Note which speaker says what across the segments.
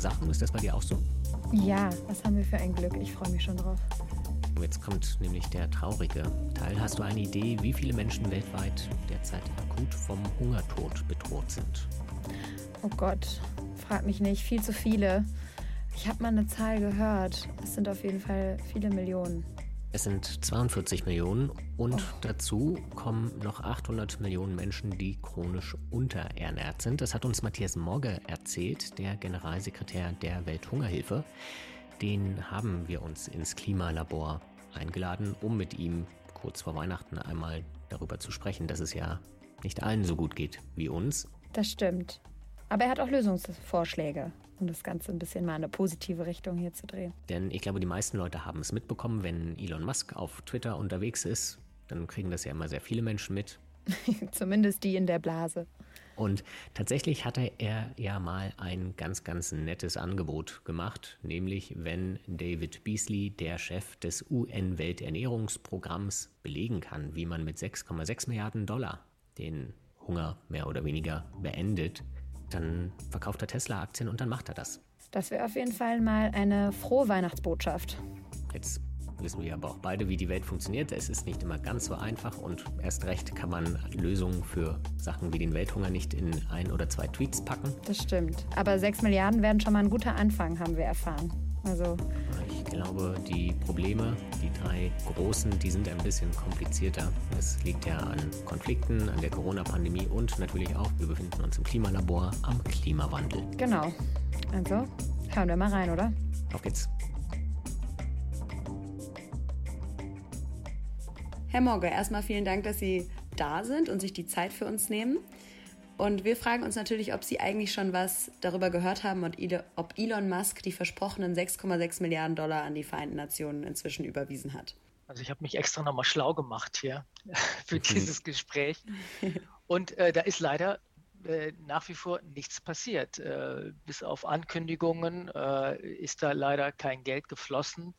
Speaker 1: Sachen. Ist das bei dir auch so?
Speaker 2: Ja, was haben wir für ein Glück. Ich freue mich schon drauf.
Speaker 1: Jetzt kommt nämlich der traurige Teil. Hast du eine Idee, wie viele Menschen weltweit derzeit akut vom Hungertod bedroht sind?
Speaker 2: Oh Gott, frag mich nicht. Viel zu viele. Ich habe mal eine Zahl gehört. Es sind auf jeden Fall viele Millionen.
Speaker 1: Es sind 42 Millionen und oh. dazu kommen noch 800 Millionen Menschen, die chronisch unterernährt sind. Das hat uns Matthias Morge erzählt, der Generalsekretär der Welthungerhilfe. Den haben wir uns ins Klimalabor eingeladen, um mit ihm kurz vor Weihnachten einmal darüber zu sprechen, dass es ja nicht allen so gut geht wie uns.
Speaker 2: Das stimmt. Aber er hat auch Lösungsvorschläge, um das Ganze ein bisschen mal in eine positive Richtung hier zu drehen.
Speaker 1: Denn ich glaube, die meisten Leute haben es mitbekommen, wenn Elon Musk auf Twitter unterwegs ist, dann kriegen das ja immer sehr viele Menschen mit.
Speaker 2: Zumindest die in der Blase.
Speaker 1: Und tatsächlich hatte er ja mal ein ganz, ganz nettes Angebot gemacht, nämlich wenn David Beasley, der Chef des UN-Welternährungsprogramms, belegen kann, wie man mit 6,6 Milliarden Dollar den Hunger mehr oder weniger beendet, dann verkauft er Tesla-Aktien und dann macht er das.
Speaker 2: Das wäre auf jeden Fall mal eine frohe Weihnachtsbotschaft.
Speaker 1: Jetzt wissen wir aber auch beide, wie die Welt funktioniert. Es ist nicht immer ganz so einfach und erst recht kann man Lösungen für Sachen wie den Welthunger nicht in ein oder zwei Tweets packen.
Speaker 2: Das stimmt. Aber sechs Milliarden werden schon mal ein guter Anfang, haben wir erfahren. Also
Speaker 1: ich glaube, die Probleme, die drei großen, die sind ein bisschen komplizierter. Es liegt ja an Konflikten, an der Corona-Pandemie und natürlich auch, wir befinden uns im Klimalabor, am Klimawandel.
Speaker 2: Genau. Also, hören wir mal rein, oder?
Speaker 1: Auf geht's.
Speaker 3: Herr Morge, erstmal vielen Dank, dass Sie da sind und sich die Zeit für uns nehmen. Und wir fragen uns natürlich, ob Sie eigentlich schon was darüber gehört haben, ob Elon Musk die versprochenen 6,6 Milliarden Dollar an die Vereinten Nationen inzwischen überwiesen hat.
Speaker 4: Also ich habe mich extra nochmal schlau gemacht hier für mhm. dieses Gespräch. Und äh, da ist leider äh, nach wie vor nichts passiert. Äh, bis auf Ankündigungen äh, ist da leider kein Geld geflossen.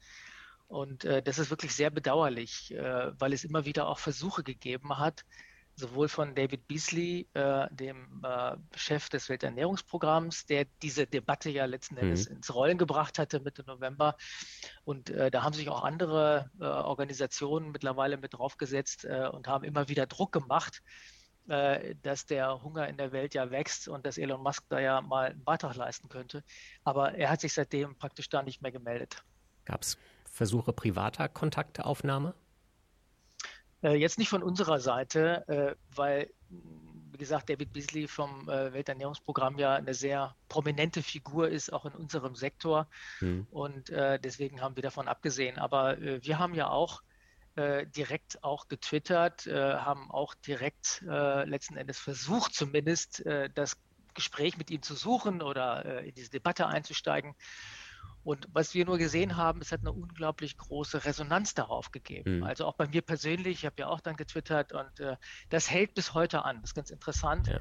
Speaker 4: Und äh, das ist wirklich sehr bedauerlich, äh, weil es immer wieder auch Versuche gegeben hat, sowohl von David Beasley, äh, dem äh, Chef des Welternährungsprogramms, der diese Debatte ja letzten mhm. Endes mhm. ins Rollen gebracht hatte Mitte November. Und äh, da haben sich auch andere äh, Organisationen mittlerweile mit draufgesetzt äh, und haben immer wieder Druck gemacht, äh, dass der Hunger in der Welt ja wächst und dass Elon Musk da ja mal einen Beitrag leisten könnte. Aber er hat sich seitdem praktisch da nicht mehr gemeldet.
Speaker 1: Gab es Versuche privater Kontakteaufnahme?
Speaker 4: Äh, jetzt nicht von unserer Seite, äh, weil, wie gesagt, David Beasley vom äh, Welternährungsprogramm ja eine sehr prominente Figur ist, auch in unserem Sektor. Hm. Und deswegen haben wir davon abgesehen. Aber wir haben ja auch direkt auch getwittert, haben auch direkt letzten Endes versucht, zumindest das Gespräch mit ihm zu suchen oder in diese Debatte einzusteigen. Und was wir nur gesehen haben, es hat eine unglaublich große Resonanz darauf gegeben. Mhm. Also auch bei mir persönlich, ich habe ja auch dann getwittert und äh, das hält bis heute an. Das ist ganz interessant,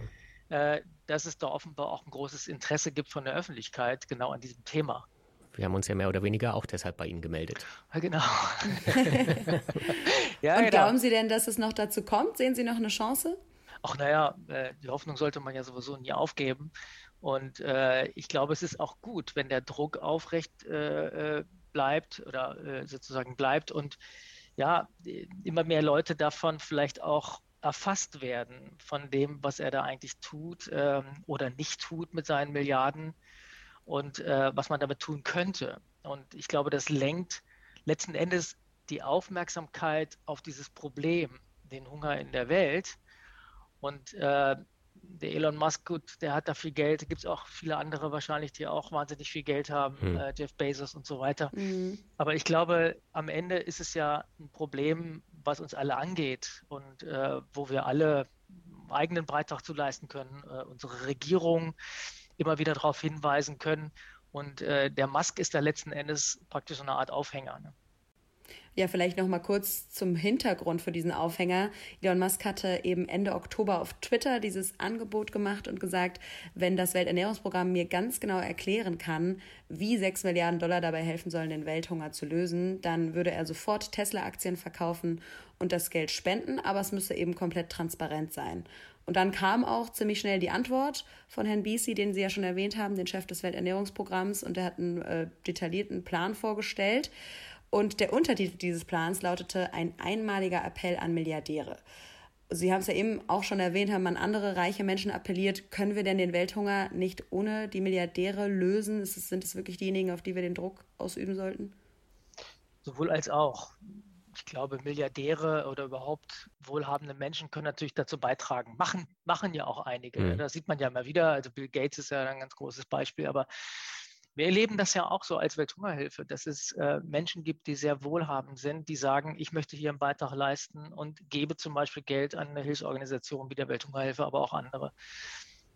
Speaker 4: ja. äh, dass es da offenbar auch ein großes Interesse gibt von der Öffentlichkeit genau an diesem Thema.
Speaker 1: Wir haben uns ja mehr oder weniger auch deshalb bei Ihnen gemeldet.
Speaker 4: Ja, genau.
Speaker 3: ja, und genau. glauben Sie denn, dass es noch dazu kommt? Sehen Sie noch eine Chance?
Speaker 4: Ach naja, äh, die Hoffnung sollte man ja sowieso nie aufgeben. Und äh, ich glaube, es ist auch gut, wenn der Druck aufrecht äh, äh, bleibt oder äh, sozusagen bleibt und ja, immer mehr Leute davon vielleicht auch erfasst werden von dem, was er da eigentlich tut ähm, oder nicht tut mit seinen Milliarden und äh, was man damit tun könnte. Und ich glaube, das lenkt letzten Endes die Aufmerksamkeit auf dieses Problem, den Hunger in der Welt. Und äh, der Elon Musk, gut, der hat da viel Geld. Gibt es auch viele andere wahrscheinlich, die auch wahnsinnig viel Geld haben, hm. äh, Jeff Bezos und so weiter. Mhm. Aber ich glaube, am Ende ist es ja ein Problem, was uns alle angeht und äh, wo wir alle einen eigenen Beitrag zu leisten können, äh, unsere Regierung immer wieder darauf hinweisen können. Und äh, der Musk ist da letzten Endes praktisch so eine Art Aufhänger. Ne?
Speaker 3: Ja, vielleicht noch mal kurz zum Hintergrund für diesen Aufhänger. Elon Musk hatte eben Ende Oktober auf Twitter dieses Angebot gemacht und gesagt, wenn das Welternährungsprogramm mir ganz genau erklären kann, wie sechs Milliarden Dollar dabei helfen sollen, den Welthunger zu lösen, dann würde er sofort Tesla-Aktien verkaufen und das Geld spenden, aber es müsse eben komplett transparent sein. Und dann kam auch ziemlich schnell die Antwort von Herrn Beasy, den Sie ja schon erwähnt haben, den Chef des Welternährungsprogramms, und der hat einen äh, detaillierten Plan vorgestellt. Und der Untertitel dieses Plans lautete ein einmaliger Appell an Milliardäre. Sie haben es ja eben auch schon erwähnt, haben an andere reiche Menschen appelliert. Können wir denn den Welthunger nicht ohne die Milliardäre lösen? sind es wirklich diejenigen, auf die wir den Druck ausüben sollten?
Speaker 4: Sowohl als auch. Ich glaube, Milliardäre oder überhaupt wohlhabende Menschen können natürlich dazu beitragen. Machen, machen ja auch einige. Mhm. Das sieht man ja immer wieder. Also Bill Gates ist ja ein ganz großes Beispiel, aber wir erleben das ja auch so als Welthungerhilfe, dass es äh, Menschen gibt, die sehr wohlhabend sind, die sagen, ich möchte hier einen Beitrag leisten und gebe zum Beispiel Geld an eine Hilfsorganisation wie der Welthungerhilfe, aber auch andere.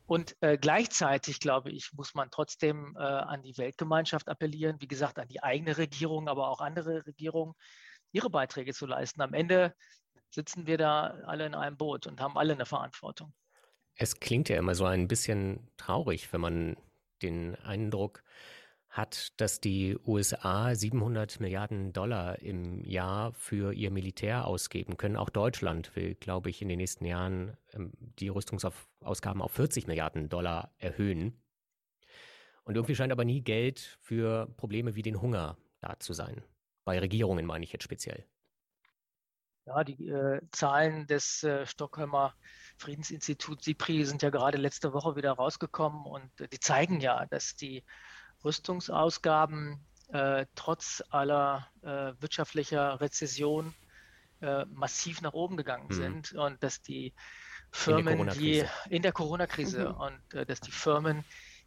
Speaker 4: Und äh, gleichzeitig, glaube ich, muss man trotzdem äh, an die Weltgemeinschaft appellieren, wie gesagt, an die eigene Regierung, aber auch andere Regierungen, ihre Beiträge zu leisten. Am Ende sitzen wir da alle in einem Boot und haben alle eine Verantwortung.
Speaker 1: Es klingt ja immer so ein bisschen traurig, wenn man den Eindruck hat, dass die USA 700 Milliarden Dollar im Jahr für ihr Militär ausgeben können. Auch Deutschland will, glaube ich, in den nächsten Jahren ähm, die Rüstungsausgaben auf 40 Milliarden Dollar erhöhen. Und irgendwie scheint aber nie Geld für Probleme wie den Hunger da zu sein. Bei Regierungen meine ich jetzt speziell.
Speaker 4: Ja, die äh, Zahlen des äh, Stockholmer Friedensinstituts SIPRI sind ja gerade letzte Woche wieder rausgekommen und äh, die zeigen ja, dass die Rüstungsausgaben äh, trotz aller äh, wirtschaftlicher Rezession äh, massiv nach oben gegangen mhm. sind und dass die Firmen, in die in der Corona-Krise mhm. und dass die Firmen,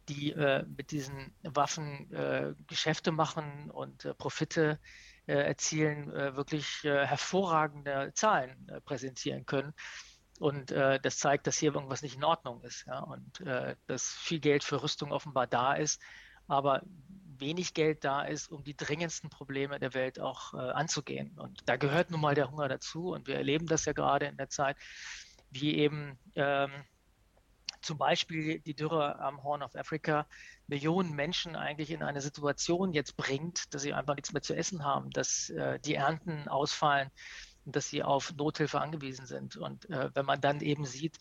Speaker 4: die mit diesen Waffen Geschäfte machen und Profite äh, erzielen, äh, wirklich äh, hervorragende Zahlen präsentieren können. Und äh, das zeigt, dass hier irgendwas nicht in Ordnung ist. Ja? Und äh, dass viel Geld für Rüstung offenbar da ist, aber wenig Geld da ist, um die dringendsten Probleme der Welt auch äh, anzugehen. Und da gehört nun mal der Hunger dazu. Und wir erleben das ja gerade in der Zeit, wie eben ähm, zum Beispiel die Dürre am Horn of Africa Millionen Menschen eigentlich in eine Situation jetzt bringt, dass sie einfach nichts mehr zu essen haben, dass äh, die Ernten ausfallen dass sie auf Nothilfe angewiesen sind. Und äh, wenn man dann eben sieht,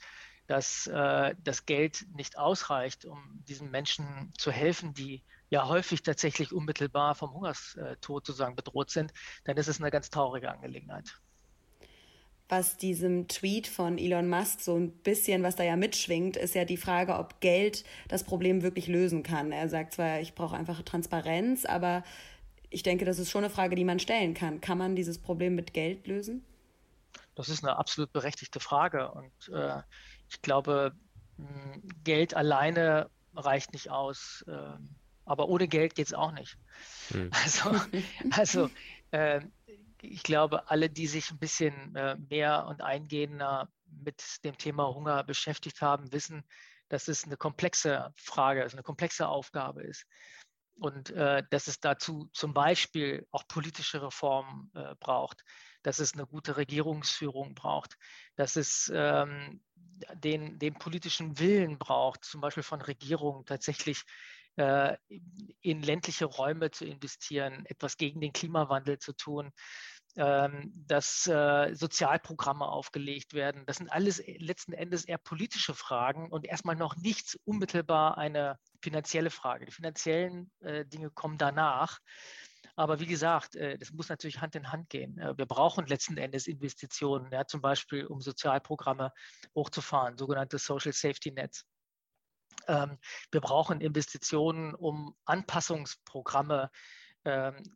Speaker 4: dass äh, das Geld nicht ausreicht, um diesen Menschen zu helfen, die ja häufig tatsächlich unmittelbar vom Hungerstod sozusagen bedroht sind, dann ist es eine ganz traurige Angelegenheit
Speaker 3: was diesem Tweet von Elon Musk so ein bisschen, was da ja mitschwingt, ist ja die Frage, ob Geld das Problem wirklich lösen kann. Er sagt zwar, ich brauche einfach Transparenz, aber ich denke, das ist schon eine Frage, die man stellen kann. Kann man dieses Problem mit Geld lösen?
Speaker 4: Das ist eine absolut berechtigte Frage. Und äh, ich glaube, Geld alleine reicht nicht aus. Äh, aber ohne Geld geht es auch nicht. Hm. Also, also äh, ich glaube, alle, die sich ein bisschen äh, mehr und eingehender mit dem Thema Hunger beschäftigt haben, wissen, dass es eine komplexe Frage ist, eine komplexe Aufgabe ist. Und äh, dass es dazu zum Beispiel auch politische Reformen äh, braucht, dass es eine gute Regierungsführung braucht, dass es ähm, den, den politischen Willen braucht, zum Beispiel von Regierungen tatsächlich äh, in ländliche Räume zu investieren, etwas gegen den Klimawandel zu tun, dass äh, Sozialprogramme aufgelegt werden. Das sind alles letzten Endes eher politische Fragen und erstmal noch nichts unmittelbar eine finanzielle Frage. Die finanziellen äh, Dinge kommen danach. Aber wie gesagt, das muss natürlich Hand in Hand gehen. Wir brauchen letzten Endes Investitionen, ja, zum Beispiel um Sozialprogramme hochzufahren, sogenannte Social Safety Nets. Ähm, wir brauchen Investitionen, um Anpassungsprogramme ähm,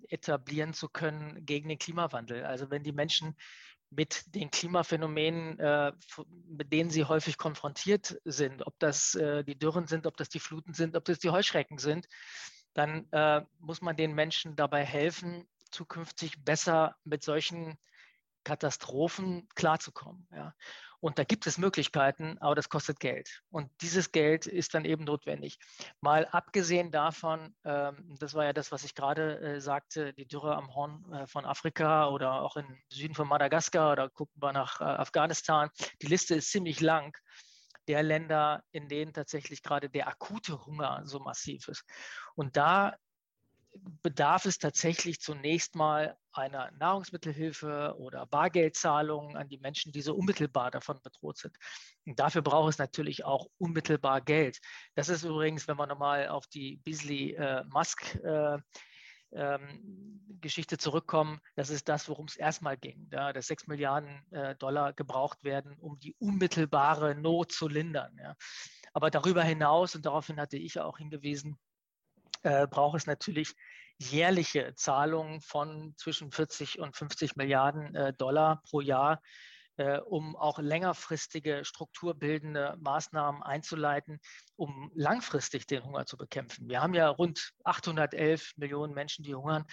Speaker 4: etablieren zu können gegen den Klimawandel. Also wenn die Menschen mit den Klimaphänomenen, äh, mit denen sie häufig konfrontiert sind, ob das äh, die Dürren sind, ob das die Fluten sind, ob das die Heuschrecken sind, dann äh, muss man den Menschen dabei helfen, zukünftig besser mit solchen Katastrophen klarzukommen. Ja. Und da gibt es Möglichkeiten, aber das kostet Geld. Und dieses Geld ist dann eben notwendig. Mal abgesehen davon, ähm, das war ja das, was ich gerade äh, sagte, die Dürre am Horn äh, von Afrika oder auch im Süden von Madagaskar oder gucken wir nach äh, Afghanistan. Die Liste ist ziemlich lang der Länder, in denen tatsächlich gerade der akute Hunger so massiv ist. Und da bedarf es tatsächlich zunächst mal einer Nahrungsmittelhilfe oder Bargeldzahlungen an die Menschen, die so unmittelbar davon bedroht sind. Und dafür braucht es natürlich auch unmittelbar Geld. Das ist übrigens, wenn wir nochmal auf die Beasley-Musk äh, ähm, Geschichte zurückkommen, das ist das, worum es erstmal ging, ja, dass 6 Milliarden äh, Dollar gebraucht werden, um die unmittelbare Not zu lindern. Ja. Aber darüber hinaus, und daraufhin hatte ich auch hingewiesen, äh, braucht es natürlich jährliche Zahlungen von zwischen 40 und 50 Milliarden äh, Dollar pro Jahr, äh, um auch längerfristige strukturbildende Maßnahmen einzuleiten, um langfristig den Hunger zu bekämpfen. Wir haben ja rund 811 Millionen Menschen, die hungern.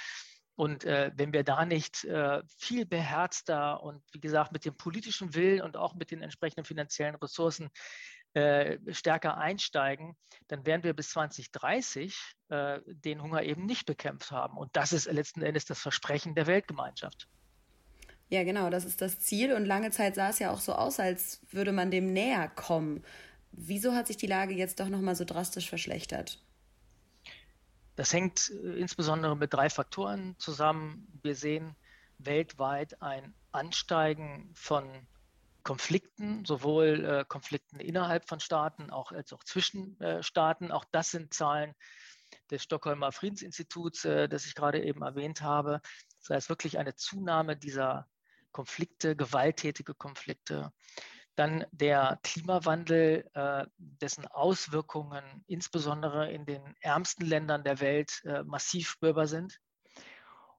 Speaker 4: Und äh, wenn wir da nicht äh, viel beherzter und wie gesagt mit dem politischen Willen und auch mit den entsprechenden finanziellen Ressourcen äh, stärker einsteigen, dann werden wir bis 2030 äh, den Hunger eben nicht bekämpft haben. Und das ist letzten Endes das Versprechen der Weltgemeinschaft.
Speaker 3: Ja, genau, das ist das Ziel. Und lange Zeit sah es ja auch so aus, als würde man dem näher kommen. Wieso hat sich die Lage jetzt doch nochmal so drastisch verschlechtert?
Speaker 4: Das hängt äh, insbesondere mit drei Faktoren zusammen. Wir sehen weltweit ein Ansteigen von Konflikten, sowohl äh, Konflikten innerhalb von Staaten auch, als auch zwischen äh, Staaten. Auch das sind Zahlen des Stockholmer Friedensinstituts, äh, das ich gerade eben erwähnt habe. Das heißt wirklich eine Zunahme dieser Konflikte, gewalttätige Konflikte. Dann der Klimawandel, äh, dessen Auswirkungen insbesondere in den ärmsten Ländern der Welt äh, massiv spürbar sind.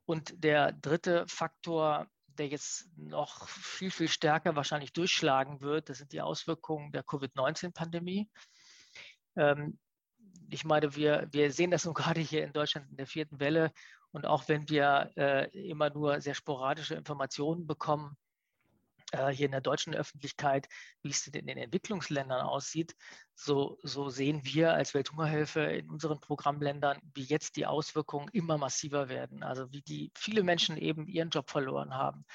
Speaker 4: Und der dritte Faktor der jetzt noch viel, viel stärker wahrscheinlich durchschlagen wird, das sind die Auswirkungen der Covid-19-Pandemie. Ähm, ich meine, wir, wir sehen das nun gerade hier in Deutschland in der vierten Welle. Und auch wenn wir äh, immer nur sehr sporadische Informationen bekommen, äh, hier in der deutschen Öffentlichkeit, wie es in den Entwicklungsländern aussieht, so, so sehen wir als Welthungerhilfe in unseren Programmländern, wie jetzt die Auswirkungen immer massiver werden. Also wie die viele Menschen eben ihren Job verloren haben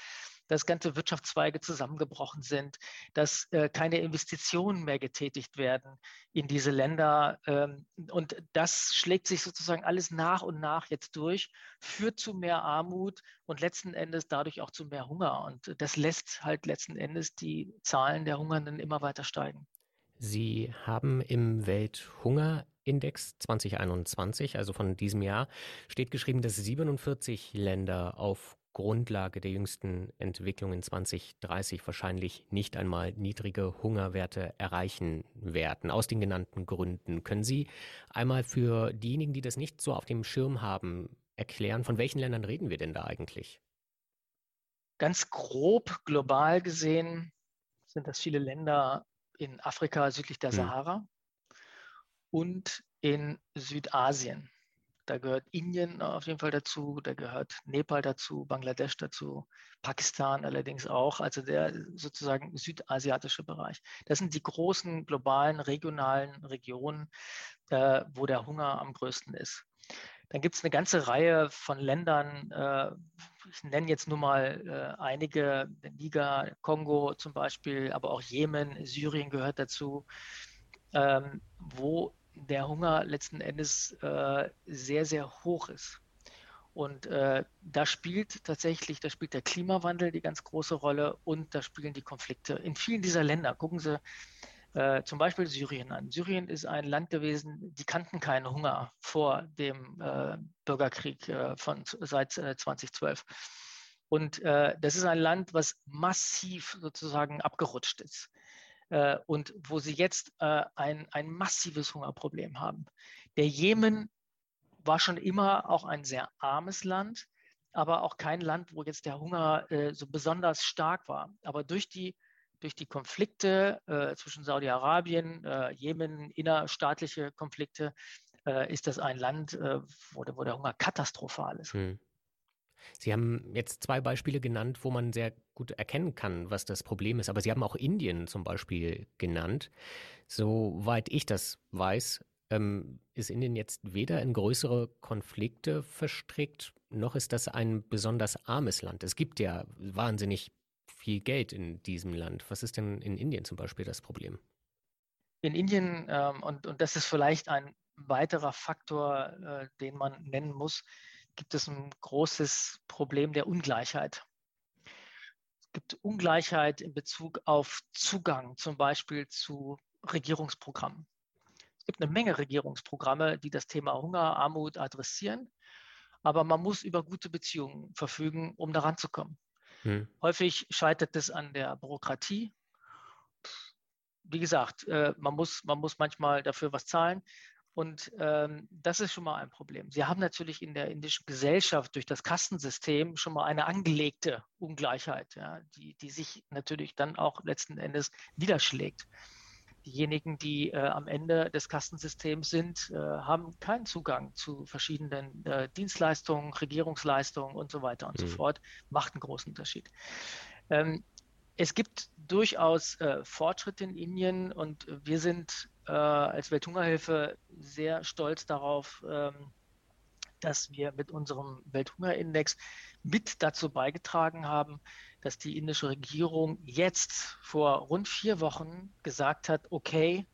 Speaker 4: dass ganze Wirtschaftszweige zusammengebrochen sind, dass äh, keine Investitionen mehr getätigt werden in diese Länder. Ähm, und das schlägt sich sozusagen alles nach und nach jetzt durch, führt zu mehr Armut und letzten Endes dadurch auch zu mehr Hunger. Und das lässt halt letzten Endes die Zahlen der Hungernden immer weiter steigen.
Speaker 1: Sie haben im Welthungerindex 2021, also von diesem Jahr, steht geschrieben, dass 47 Länder auf Grundlage der jüngsten Entwicklungen 2030 wahrscheinlich nicht einmal niedrige Hungerwerte erreichen werden, aus den genannten Gründen. Können Sie einmal für diejenigen, die das nicht so auf dem Schirm haben, erklären, von welchen Ländern reden wir denn da eigentlich?
Speaker 4: Ganz grob global gesehen sind das viele Länder in Afrika südlich der hm. Sahara hm. und in Südasien. Da gehört Indien auf jeden Fall dazu, da gehört Nepal dazu, Bangladesch dazu, Pakistan allerdings auch, also der sozusagen südasiatische Bereich. Das sind die großen globalen, regionalen Regionen, äh, wo der Hunger am größten ist. Dann gibt es eine ganze Reihe von Ländern, äh, ich nenne jetzt nur mal äh, einige, Niger, Kongo zum Beispiel, aber auch Jemen, Syrien gehört dazu, ähm, wo der Hunger letzten Endes äh, sehr, sehr hoch ist. Und äh, da spielt tatsächlich, da spielt der Klimawandel die ganz große Rolle und da spielen die Konflikte. In vielen dieser Länder, gucken Sie äh, zum Beispiel Syrien an. Syrien ist ein Land gewesen, die kannten keinen Hunger vor dem äh, Bürgerkrieg äh, von, seit 2012. Äh, und äh, das ist ein Land, was massiv sozusagen abgerutscht ist äh, und wo sie jetzt äh, ein, ein massives Hungerproblem haben. Der Jemen war schon immer auch ein sehr armes Land, aber auch kein Land, wo jetzt der Hunger äh, so besonders stark war. Aber durch die, durch die Konflikte äh, zwischen Saudi-Arabien, äh, Jemen, innerstaatliche Konflikte, äh, ist das ein Land, wo der, wo, der, Hunger katastrophal ist. Hm.
Speaker 1: Sie haben jetzt zwei Beispiele genannt, wo man sehr gut erkennen kann, was das Problem ist. Aber Sie haben auch Indien zum Beispiel genannt. Soweit ich das weiß, ähm, ist Indien jetzt weder in größere Konflikte verstrickt, noch ist das ein besonders armes Land. Es gibt ja wahnsinnig viel Geld in diesem Land. Was ist denn in Indien zum Beispiel das Problem?
Speaker 4: In Indien, ähm, und, und das ist vielleicht ein weiterer Faktor, äh, den man nennen muss, gibt es ein großes Problem der Ungleichheit. Es gibt Ungleichheit in Bezug auf Zugang zum Beispiel zu Regierungsprogrammen. Es gibt eine Menge Regierungsprogramme, die das Thema Hunger, Armut adressieren, aber man muss über gute Beziehungen verfügen, um daran zu kommen. Hm. Häufig scheitert es an der Bürokratie. Wie gesagt, äh, man, muss, man muss manchmal dafür was zahlen. Und ähm, das ist schon mal ein Problem. Sie haben natürlich in der indischen Gesellschaft durch das Kastensystem schon mal eine angelegte Ungleichheit, ja, die, die sich natürlich dann auch letzten Endes niederschlägt. Diejenigen, die äh, am Ende des Kastensystems sind, äh, haben keinen Zugang zu verschiedenen äh, Dienstleistungen, Regierungsleistungen und so weiter und mhm. so fort. Macht einen großen Unterschied. Ähm, es gibt durchaus äh, Fortschritte in Indien und wir sind äh, als Welthungerhilfe sehr stolz darauf, ähm, dass wir mit unserem Welthungerindex mit dazu beigetragen haben, dass die indische Regierung jetzt vor rund vier Wochen gesagt hat, okay,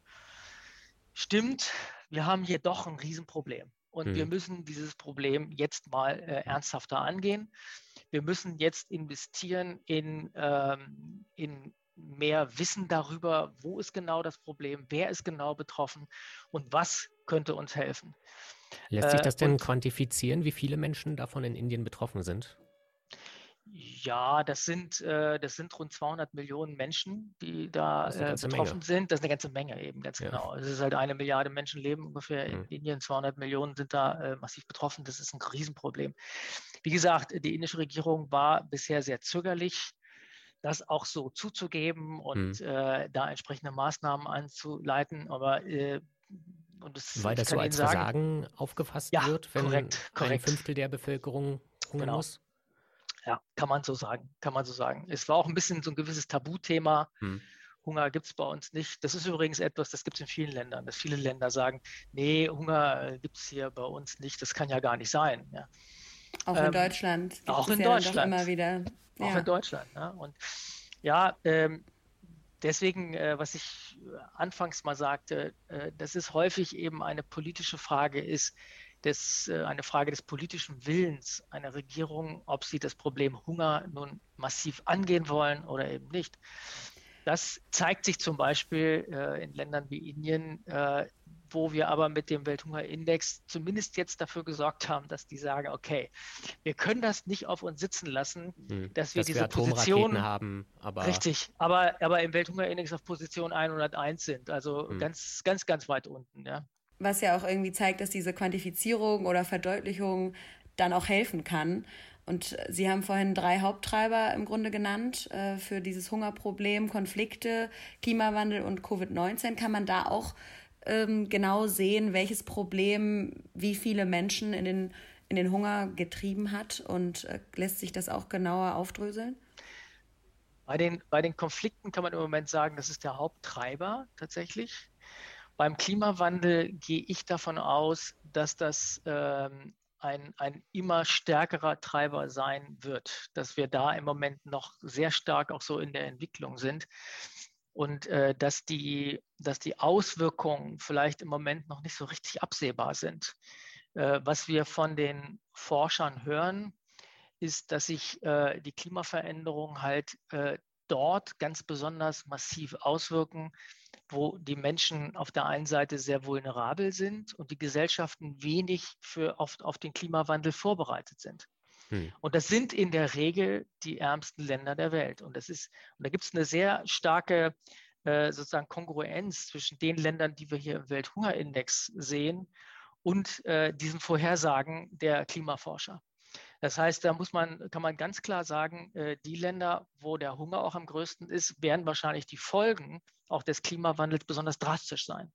Speaker 4: stimmt, wir haben hier doch ein Riesenproblem und mhm. wir müssen dieses Problem jetzt mal äh, ernsthafter angehen. Wir müssen jetzt investieren in, ähm, in mehr Wissen darüber, wo ist genau das Problem, wer ist genau betroffen und was könnte uns helfen.
Speaker 1: Lässt sich äh, das denn und, quantifizieren, wie viele Menschen davon in Indien betroffen sind?
Speaker 4: Ja, das sind, äh, das sind rund 200 Millionen Menschen, die da äh, betroffen Menge. sind. Das ist eine ganze Menge eben, ganz ja. genau. Es ist halt eine Milliarde Menschen leben ungefähr in mhm. Indien, 200 Millionen sind da massiv betroffen. Das ist ein Riesenproblem. Wie gesagt, die indische Regierung war bisher sehr zögerlich, das auch so zuzugeben und mhm. Äh, da entsprechende Maßnahmen einzuleiten. Aber
Speaker 1: äh, und das, Weil das so als sagen, Versagen aufgefasst ja, wird, wenn korrekt, korrekt. ein Fünftel der Bevölkerung hungern genau. muss?
Speaker 4: Ja, kann man so sagen, kann man so sagen. Es war auch ein bisschen so ein gewisses Tabuthema. Hm. Hunger gibt es bei uns nicht. Das ist übrigens etwas, das gibt es in vielen Ländern, dass viele Länder sagen, nee, Hunger gibt es hier bei uns nicht, das kann ja gar nicht sein. Ja.
Speaker 3: Auch in ähm, Deutschland.
Speaker 4: Auch in ja Deutschland. Immer wieder. Ja. Auch in Deutschland. Ne? Und ja, ähm, deswegen, äh, was ich anfangs mal sagte, äh, dass es häufig eben eine politische Frage ist, des, äh, eine Frage des politischen Willens einer Regierung, ob sie das Problem Hunger nun massiv angehen wollen oder eben nicht. Das zeigt sich zum Beispiel äh, in Ländern wie Indien, äh, wo wir aber mit dem Welthungerindex zumindest jetzt dafür gesorgt haben, dass die sagen, okay, wir können das nicht auf uns sitzen lassen, hm, dass wir dass diese wir Position
Speaker 1: haben, aber
Speaker 4: richtig, aber, aber im Welthungerindex auf Position 101 sind, also hm. ganz, ganz, ganz weit unten, ja
Speaker 3: was ja auch irgendwie zeigt, dass diese Quantifizierung oder Verdeutlichung dann auch helfen kann. Und Sie haben vorhin drei Haupttreiber im Grunde genannt äh, für dieses Hungerproblem, Konflikte, Klimawandel und Covid-19. Kann man da auch ähm, genau sehen, welches Problem wie viele Menschen in den, in den Hunger getrieben hat? Und äh, lässt sich das auch genauer aufdröseln?
Speaker 4: Bei den, bei den Konflikten kann man im Moment sagen, das ist der Haupttreiber tatsächlich. Beim Klimawandel gehe ich davon aus, dass das ähm, ein, ein immer stärkerer Treiber sein wird, dass wir da im Moment noch sehr stark auch so in der Entwicklung sind und äh, dass, die, dass die Auswirkungen vielleicht im Moment noch nicht so richtig absehbar sind. Äh, was wir von den Forschern hören, ist, dass sich äh, die Klimaveränderungen halt äh, dort ganz besonders massiv auswirken, wo die Menschen auf der einen Seite sehr vulnerabel sind und die Gesellschaften wenig für auf, auf den Klimawandel vorbereitet sind. Hm. Und das sind in der Regel die ärmsten Länder der Welt. Und das ist, und da gibt es eine sehr starke äh, sozusagen Kongruenz zwischen den Ländern, die wir hier im Welthungerindex sehen, und äh, diesen Vorhersagen der Klimaforscher. Das heißt, da muss man, kann man ganz klar sagen, äh, die Länder, wo der Hunger auch am größten ist, werden wahrscheinlich die Folgen auch des Klimawandels besonders drastisch sein.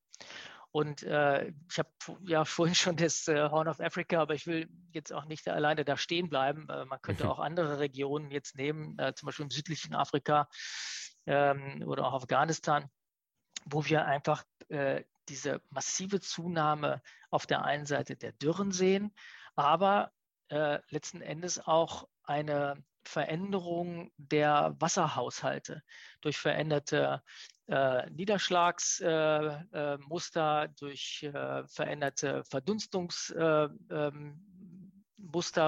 Speaker 4: Und äh, ich habe ja vorhin schon das äh, Horn of Africa, aber ich will jetzt auch nicht alleine da stehen bleiben. Äh, man könnte mhm. auch andere Regionen jetzt nehmen, äh, zum Beispiel im südlichen Afrika ähm, oder auch Afghanistan, wo wir einfach äh, diese massive Zunahme auf der einen Seite der Dürren sehen, aber äh, letzten Endes auch eine Veränderung der Wasserhaushalte, durch veränderte äh, Niederschlagsmuster, äh, äh, durch äh, veränderte Verdunstungsmuster, ähm,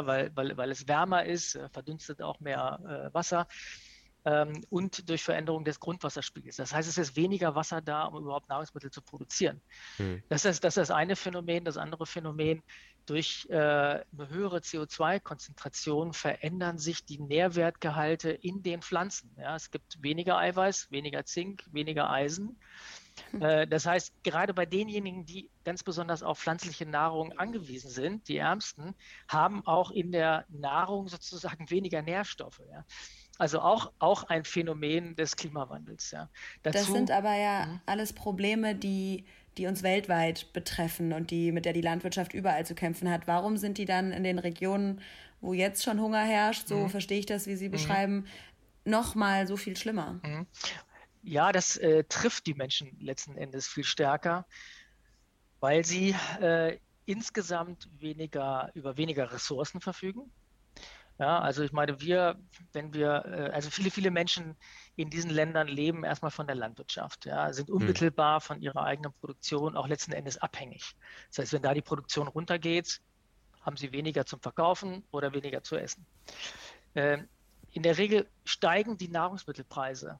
Speaker 4: weil, weil, weil es wärmer ist, verdunstet auch mehr Wasser und durch Veränderung des Grundwasserspiegels. Das heißt, es ist weniger Wasser da, um überhaupt Nahrungsmittel zu produzieren. Hm. Das, ist, das ist das eine Phänomen. Das andere Phänomen, durch äh, eine höhere CO2-Konzentration verändern sich die Nährwertgehalte in den Pflanzen. Ja, es gibt weniger Eiweiß, weniger Zink, weniger Eisen. Hm. Äh, das heißt, gerade bei denjenigen, die ganz besonders auf pflanzliche Nahrung angewiesen sind, die Ärmsten, haben auch in der Nahrung sozusagen weniger Nährstoffe. Ja. Also auch, auch ein Phänomen des Klimawandels. Ja.
Speaker 3: Dazu, das sind aber ja mh. alles Probleme, die, die uns weltweit betreffen und die, mit der die Landwirtschaft überall zu kämpfen hat. Warum sind die dann in den Regionen, wo jetzt schon Hunger herrscht, so mhm. verstehe ich das, wie Sie mhm. beschreiben, noch mal so viel schlimmer? Mhm.
Speaker 4: Ja, das äh, trifft die Menschen letzten Endes viel stärker, weil sie äh, insgesamt weniger über weniger Ressourcen verfügen. Ja, also ich meine, wir, wenn wir, äh, also viele, viele Menschen in diesen Ländern leben erstmal von der Landwirtschaft, ja, sind hm. unmittelbar von ihrer eigenen Produktion auch letzten Endes abhängig. Das heißt, wenn da die Produktion runtergeht, haben sie weniger zum Verkaufen oder weniger zu essen. Ähm, in der Regel steigen die Nahrungsmittelpreise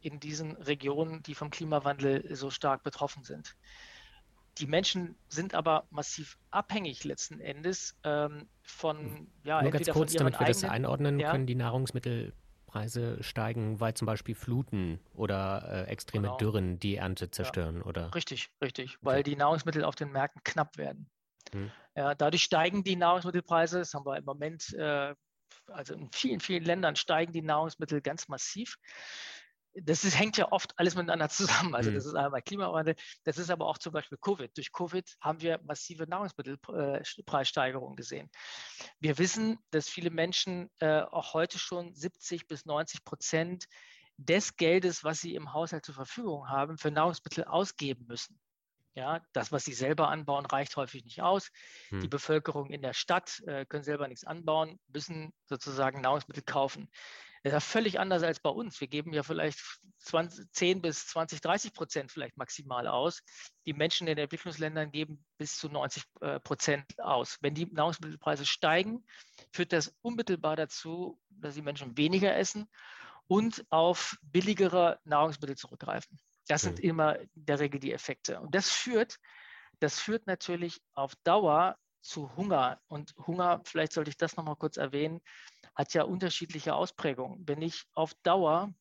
Speaker 4: in diesen Regionen, die vom Klimawandel so stark betroffen sind. Die Menschen sind aber massiv abhängig letzten Endes ähm, von,
Speaker 1: ja, Nur ganz kurz, damit wir eigenen, das einordnen ja. können, die Nahrungsmittelpreise steigen, weil zum Beispiel Fluten oder äh, extreme genau. Dürren die Ernte zerstören, ja. oder?
Speaker 4: Richtig, richtig, weil die Nahrungsmittel auf den Märkten knapp werden. Hm. Ja, dadurch steigen die Nahrungsmittelpreise, das haben wir im Moment, äh, also in vielen, vielen Ländern steigen die Nahrungsmittel ganz massiv das ist, hängt ja oft alles miteinander zusammen. Also das mhm. ist einmal Klimawandel, das ist aber auch zum Beispiel Covid. Durch Covid haben wir massive Nahrungsmittelpreissteigerungen gesehen. Wir wissen, dass viele Menschen äh, auch heute schon 70 bis 90 Prozent des Geldes, was sie im Haushalt zur Verfügung haben, für Nahrungsmittel ausgeben müssen. Ja, das, was sie selber anbauen, reicht häufig nicht aus. Hm. Die Bevölkerung in der Stadt äh, können selber nichts anbauen, müssen sozusagen Nahrungsmittel kaufen. Das ist ja völlig anders als bei uns. Wir geben ja vielleicht 20, 10 bis 20, 30 Prozent vielleicht maximal aus. Die Menschen in den Entwicklungsländern geben bis zu 90 äh, Prozent aus. Wenn die Nahrungsmittelpreise steigen, führt das unmittelbar dazu, dass die Menschen weniger essen und auf billigere Nahrungsmittel zurückgreifen. Das sind mhm. immer in der Regel die Effekte. Und das führt, das führt natürlich auf Dauer zu Hunger. Und Hunger, vielleicht sollte ich das nochmal kurz erwähnen, hat ja unterschiedliche Ausprägungen. Wenn ich auf Dauer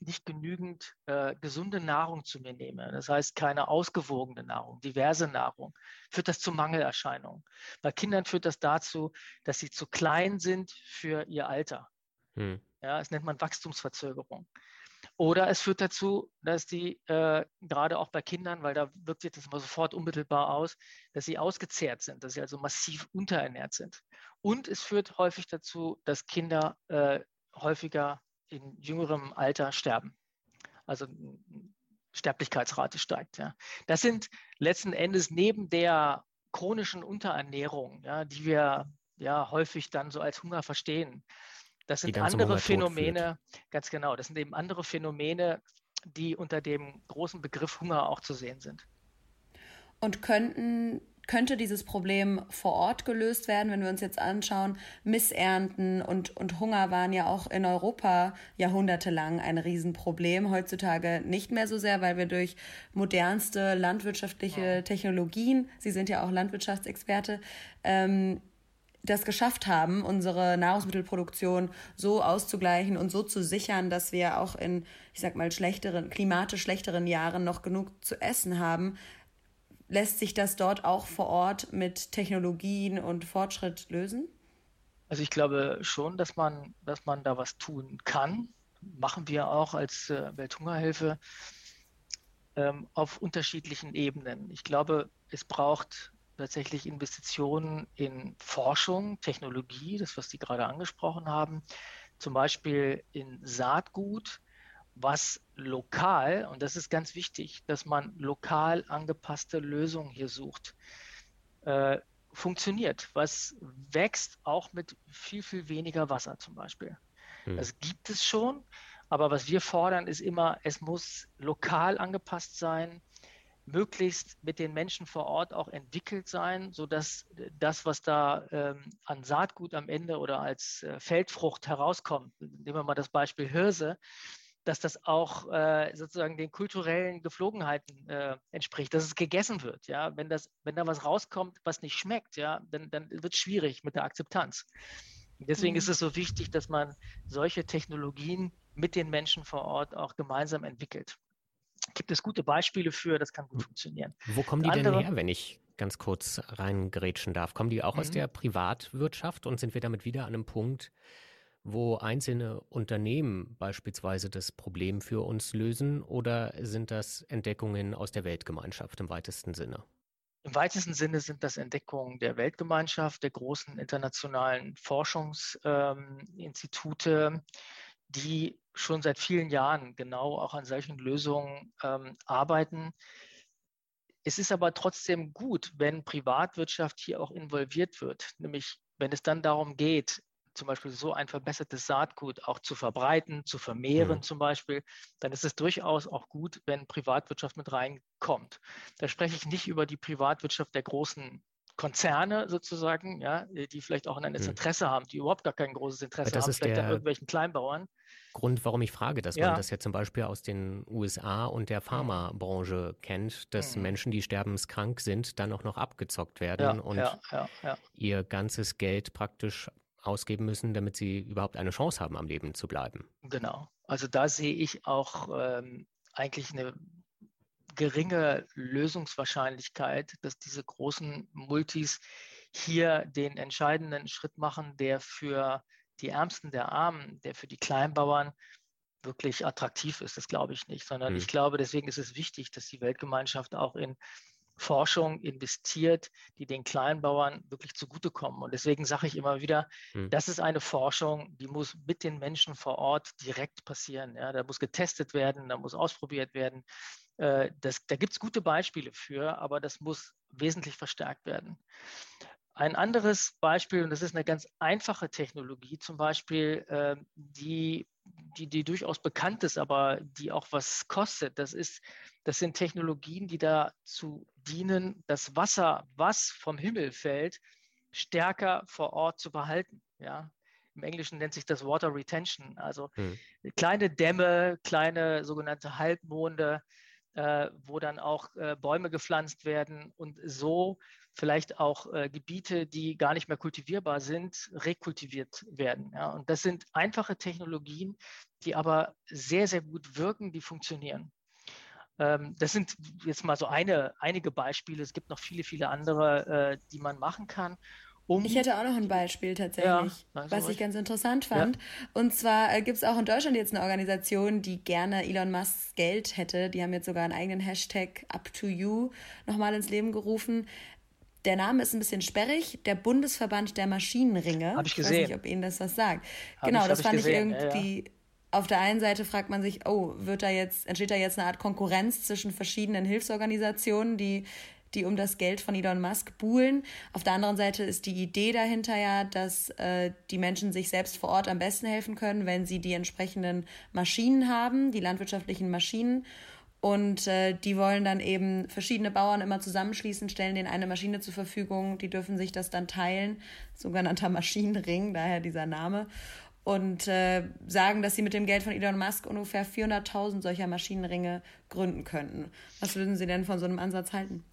Speaker 4: nicht genügend äh, gesunde Nahrung zu mir nehme, das heißt keine ausgewogene Nahrung, diverse Nahrung, führt das zu Mangelerscheinungen. Bei Kindern führt das dazu, dass sie zu klein sind für ihr Alter. Hm. Ja, das nennt man Wachstumsverzögerung. Oder es führt dazu, dass die, äh, gerade auch bei Kindern, weil da wirkt sich das immer sofort unmittelbar aus, dass sie ausgezehrt sind, dass sie also massiv unterernährt sind. Und es führt häufig dazu, dass Kinder äh, häufiger in jüngerem Alter sterben. Also Sterblichkeitsrate steigt. Ja. Das sind letzten Endes neben der chronischen Unterernährung, ja, die wir ja häufig dann so als Hunger verstehen, das sind andere Phänomene, ganz genau, das sind eben andere Phänomene, die unter dem großen Begriff Hunger auch zu sehen sind.
Speaker 3: Und könnten könnte dieses Problem vor Ort gelöst werden, wenn wir uns jetzt anschauen, Missernten und, und Hunger waren ja auch in Europa jahrhundertelang ein Riesenproblem. Heutzutage nicht mehr so sehr, weil wir durch modernste landwirtschaftliche Technologien, Sie sind ja auch Landwirtschaftsexperte, ähm, das geschafft haben, unsere Nahrungsmittelproduktion so auszugleichen und so zu sichern, dass wir auch in, ich sag mal, schlechteren, klimatisch schlechteren Jahren noch genug zu essen haben, lässt sich das dort auch vor Ort mit Technologien und Fortschritt lösen?
Speaker 4: Also ich glaube schon, dass man, dass man da was tun kann. Machen wir auch als äh, Welthungerhilfe ähm, auf unterschiedlichen Ebenen. Ich glaube, es braucht tatsächlich Investitionen in Forschung, Technologie, das, was Sie gerade angesprochen haben, zum Beispiel in Saatgut, was lokal, und das ist ganz wichtig, dass man lokal angepasste Lösungen hier sucht. Äh, funktioniert, was wächst auch mit viel, viel weniger Wasser zum Beispiel. Hm. Das gibt es schon, aber was wir fordern, ist immer, es muss lokal angepasst sein, möglichst mit den Menschen vor Ort auch entwickelt sein, sodass das, was da ähm, an Saatgut am Ende oder als äh, Feldfrucht herauskommt, nehmen wir mal das Beispiel Hirse, dass das auch äh, sozusagen den kulturellen Geflogenheiten äh, entspricht, dass es gegessen wird. Ja, wenn das, wenn da was rauskommt, was nicht schmeckt, ja, dann, dann wird es schwierig mit der Akzeptanz. Deswegen mhm. ist es so wichtig, dass man solche Technologien mit den Menschen vor Ort auch gemeinsam entwickelt gibt es gute Beispiele für, das kann gut funktionieren.
Speaker 1: Wo kommen die andere, denn her, wenn ich ganz kurz reingrätschen darf? Kommen die auch mhm. aus der Privatwirtschaft und sind wir damit wieder an einem Punkt, wo einzelne Unternehmen beispielsweise das Problem für uns lösen oder sind das Entdeckungen aus der Weltgemeinschaft im weitesten Sinne?
Speaker 4: Im weitesten Sinne sind das Entdeckungen der Weltgemeinschaft, der großen internationalen Forschungsinstitute, ähm, die schon seit vielen Jahren genau auch an solchen Lösungen ähm, arbeiten. Es ist aber trotzdem gut, wenn Privatwirtschaft hier auch involviert wird, nämlich wenn es dann darum geht, zum Beispiel so ein verbessertes Saatgut auch zu verbreiten, zu vermehren mhm. zum Beispiel, dann ist es durchaus auch gut, wenn Privatwirtschaft mit reinkommt. Da spreche ich nicht über die Privatwirtschaft der großen Konzerne sozusagen, ja, die vielleicht auch ein mhm. Interesse haben, die überhaupt gar kein großes Interesse
Speaker 1: das
Speaker 4: haben,
Speaker 1: ist vielleicht
Speaker 4: an irgendwelchen Kleinbauern.
Speaker 1: Grund, warum ich frage, dass ja. man das ja zum Beispiel aus den USA und der mhm. Pharmabranche kennt, dass mhm. Menschen, die sterbenskrank sind, dann auch noch abgezockt werden ja, und ja, ihr ganzes Geld praktisch ausgeben müssen, damit sie überhaupt eine Chance haben, am Leben zu bleiben.
Speaker 4: Genau. Also da sehe ich auch ähm, eigentlich eine geringe Lösungswahrscheinlichkeit, dass diese großen Multis hier den entscheidenden Schritt machen, der für die Ärmsten der Armen, der für die Kleinbauern wirklich attraktiv ist. Das glaube ich nicht, sondern mhm. ich glaube, deswegen ist es wichtig, dass die Weltgemeinschaft auch in Forschung investiert, die den Kleinbauern wirklich zugutekommen. Und deswegen sage ich immer wieder, hm. das ist eine Forschung, die muss mit den Menschen vor Ort direkt passieren. Ja, da muss getestet werden, da muss ausprobiert werden. Äh, das, da gibt es gute Beispiele für, aber das muss wesentlich verstärkt werden. Ein anderes Beispiel, und das ist eine ganz einfache Technologie, zum Beispiel, äh, die, die, die durchaus bekannt ist, aber die auch was kostet, das, ist, das sind Technologien, die dazu dienen, das Wasser, was vom Himmel fällt, stärker vor Ort zu behalten. Ja? Im Englischen nennt sich das Water Retention, also hm. kleine Dämme, kleine sogenannte Halbmonde, äh, wo dann auch äh, Bäume gepflanzt werden und so vielleicht auch äh, Gebiete, die gar nicht mehr kultivierbar sind, rekultiviert werden. Ja? Und das sind einfache Technologien, die aber sehr, sehr gut wirken, die funktionieren. Ähm, das sind jetzt mal so eine, einige Beispiele. Es gibt noch viele, viele andere, äh, die man machen kann.
Speaker 3: Um ich hätte auch noch ein Beispiel tatsächlich, ja, was ich ganz interessant fand. Ja. Und zwar äh, gibt es auch in Deutschland jetzt eine Organisation, die gerne Elon Musks Geld hätte. Die haben jetzt sogar einen eigenen Hashtag Up to You nochmal ins Leben gerufen. Der Name ist ein bisschen sperrig, der Bundesverband der Maschinenringe.
Speaker 4: Habe ich gesehen. Ich weiß
Speaker 3: nicht, ob Ihnen das was sagt. Hab genau, ich, das fand ich, ich irgendwie. Ja, auf der einen Seite fragt man sich, oh, wird da jetzt, entsteht da jetzt eine Art Konkurrenz zwischen verschiedenen Hilfsorganisationen, die, die um das Geld von Elon Musk buhlen. Auf der anderen Seite ist die Idee dahinter ja, dass äh, die Menschen sich selbst vor Ort am besten helfen können, wenn sie die entsprechenden Maschinen haben, die landwirtschaftlichen Maschinen. Und äh, die wollen dann eben verschiedene Bauern immer zusammenschließen, stellen denen eine Maschine zur Verfügung, die dürfen sich das dann teilen, sogenannter Maschinenring, daher dieser Name. Und äh, sagen, dass sie mit dem Geld von Elon Musk ungefähr 400.000 solcher Maschinenringe gründen könnten. Was würden Sie denn von so einem Ansatz halten?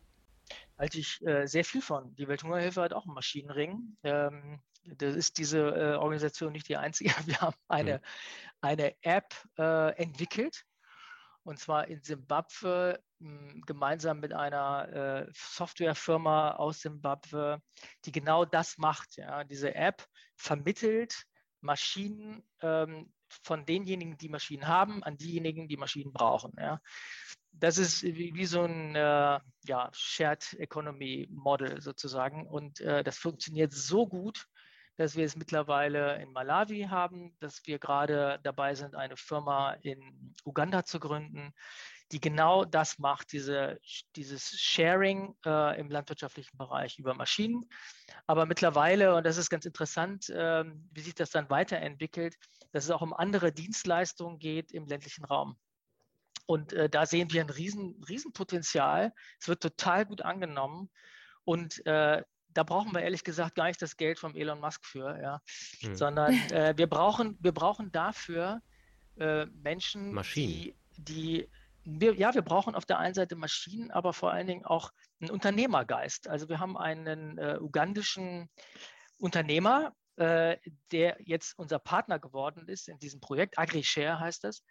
Speaker 4: Halte ich äh, sehr viel von. Die Welthungerhilfe hat auch einen Maschinenring. Ähm, das ist diese äh, Organisation nicht die einzige. Wir haben eine, mhm. eine App äh, entwickelt, und zwar in Simbabwe hm, gemeinsam mit einer äh, Softwarefirma aus Simbabwe, die genau das macht. Ja. Diese App vermittelt Maschinen ähm, von denjenigen, die Maschinen haben, an diejenigen, die Maschinen brauchen. Ja. Das ist wie, wie so ein äh, ja, Shared Economy Model sozusagen und äh, das funktioniert so gut, dass wir es mittlerweile in Malawi haben, dass wir gerade dabei sind, eine Firma in Uganda zu gründen, die genau das macht, diese, dieses Sharing äh, im landwirtschaftlichen Bereich über Maschinen. Aber mittlerweile, und das ist ganz interessant, äh, wie sich das dann weiterentwickelt, dass es auch um andere Dienstleistungen geht im ländlichen Raum. Und äh, da sehen wir ein riesen, riesen Potenzial. Es wird total gut angenommen. Und äh, da brauchen wir ehrlich gesagt gar nicht das Geld vom Elon Musk für, ja. Hm. sondern äh, wir, brauchen, wir brauchen dafür äh, Menschen,
Speaker 1: Maschinen.
Speaker 4: die, die wir, ja, wir brauchen auf der einen Seite Maschinen, aber vor allen Dingen auch einen Unternehmergeist. Also wir haben einen äh, ugandischen Unternehmer, äh, der jetzt unser Partner geworden ist in diesem Projekt, AgriShare heißt das,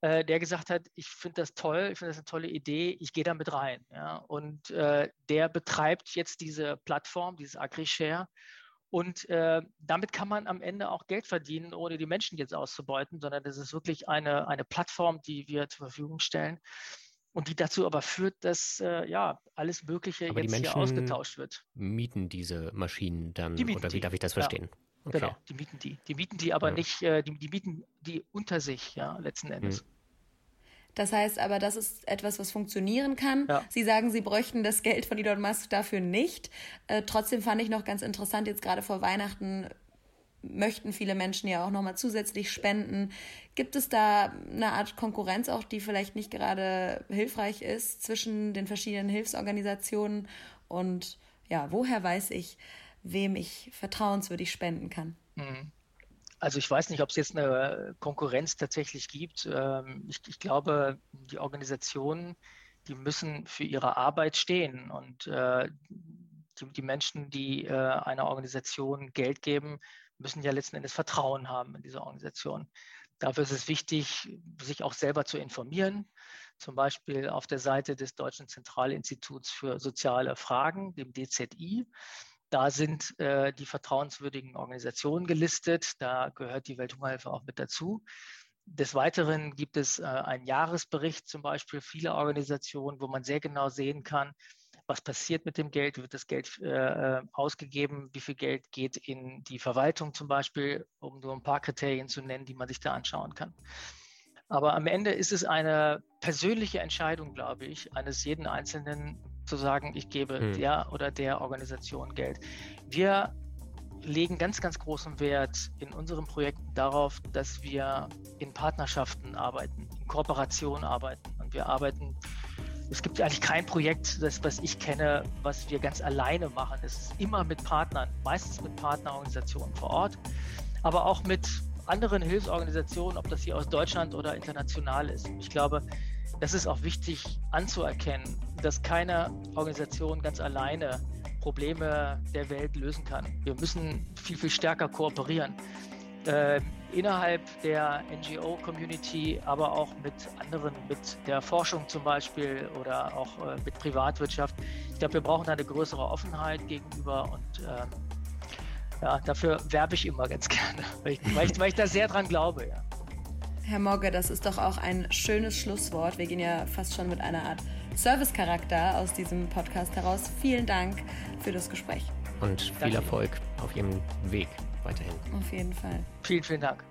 Speaker 4: äh, der gesagt hat, ich finde das toll, ich finde das eine tolle Idee, ich gehe da mit rein. Ja? Und äh, der betreibt jetzt diese Plattform, dieses AgriShare. Und äh, damit kann man am Ende auch Geld verdienen, ohne die Menschen jetzt auszubeuten, sondern das ist wirklich eine, eine Plattform, die wir zur Verfügung stellen und die dazu aber führt, dass äh, ja alles Mögliche
Speaker 1: aber
Speaker 4: jetzt hier ausgetauscht wird.
Speaker 1: Mieten diese Maschinen dann oder wie darf ich das verstehen? Ja.
Speaker 4: Okay. Genau, die mieten die. Die mieten die aber ja. nicht, äh, die, die mieten die unter sich, ja, letzten Endes. Mhm.
Speaker 3: Das heißt aber, das ist etwas, was funktionieren kann. Ja. Sie sagen, Sie bräuchten das Geld von Elon Musk dafür nicht. Äh, trotzdem fand ich noch ganz interessant, jetzt gerade vor Weihnachten möchten viele Menschen ja auch nochmal zusätzlich spenden. Gibt es da eine Art Konkurrenz auch, die vielleicht nicht gerade hilfreich ist zwischen den verschiedenen Hilfsorganisationen? Und ja, woher weiß ich, wem ich vertrauenswürdig spenden kann? Mhm.
Speaker 4: Also ich weiß nicht, ob es jetzt eine Konkurrenz tatsächlich gibt. Ähm, ich, ich glaube, die Organisationen, die müssen für ihre Arbeit stehen und äh, die, die Menschen, die äh, einer Organisation Geld geben, müssen ja letzten Endes Vertrauen haben in diese Organisation. Dafür ist es wichtig, sich auch selber zu informieren, zum Beispiel auf der Seite des Deutschen Zentralinstituts für soziale Fragen, dem DZI. Da sind äh, die vertrauenswürdigen Organisationen gelistet. Da gehört die Welthungerhilfe auch mit dazu. Des Weiteren gibt es äh, einen Jahresbericht zum Beispiel vieler Organisationen, wo man sehr genau sehen kann, was passiert mit dem Geld, wird das Geld äh, ausgegeben, wie viel Geld geht in die Verwaltung zum Beispiel, um nur ein paar Kriterien zu nennen, die man sich da anschauen kann. Aber am Ende ist es eine persönliche Entscheidung, glaube ich, eines jeden Einzelnen zu sagen, ich gebe hm. der oder der Organisation Geld. Wir legen ganz, ganz großen Wert in unseren Projekten darauf, dass wir in Partnerschaften arbeiten, in Kooperation arbeiten. Und wir arbeiten, es gibt eigentlich kein Projekt, das, was ich kenne, was wir ganz alleine machen. Es ist immer mit Partnern, meistens mit Partnerorganisationen vor Ort, aber auch mit anderen Hilfsorganisationen, ob das hier aus Deutschland oder international ist. Ich glaube, das ist auch wichtig anzuerkennen, dass keine Organisation ganz alleine Probleme der Welt lösen kann. Wir müssen viel, viel stärker kooperieren. Äh, innerhalb der NGO-Community, aber auch mit anderen, mit der Forschung zum Beispiel oder auch äh, mit Privatwirtschaft. Ich glaube, wir brauchen eine größere Offenheit gegenüber und äh, ja, dafür werbe ich immer ganz gerne, weil ich, weil ich, weil ich da sehr dran glaube. Ja.
Speaker 3: Herr Mogge, das ist doch auch ein schönes Schlusswort. Wir gehen ja fast schon mit einer Art Service-Charakter aus diesem Podcast heraus. Vielen Dank für das Gespräch.
Speaker 1: Und viel. Erfolg auf Ihrem Weg weiterhin.
Speaker 3: Auf jeden Fall.
Speaker 4: Vielen, vielen Dank.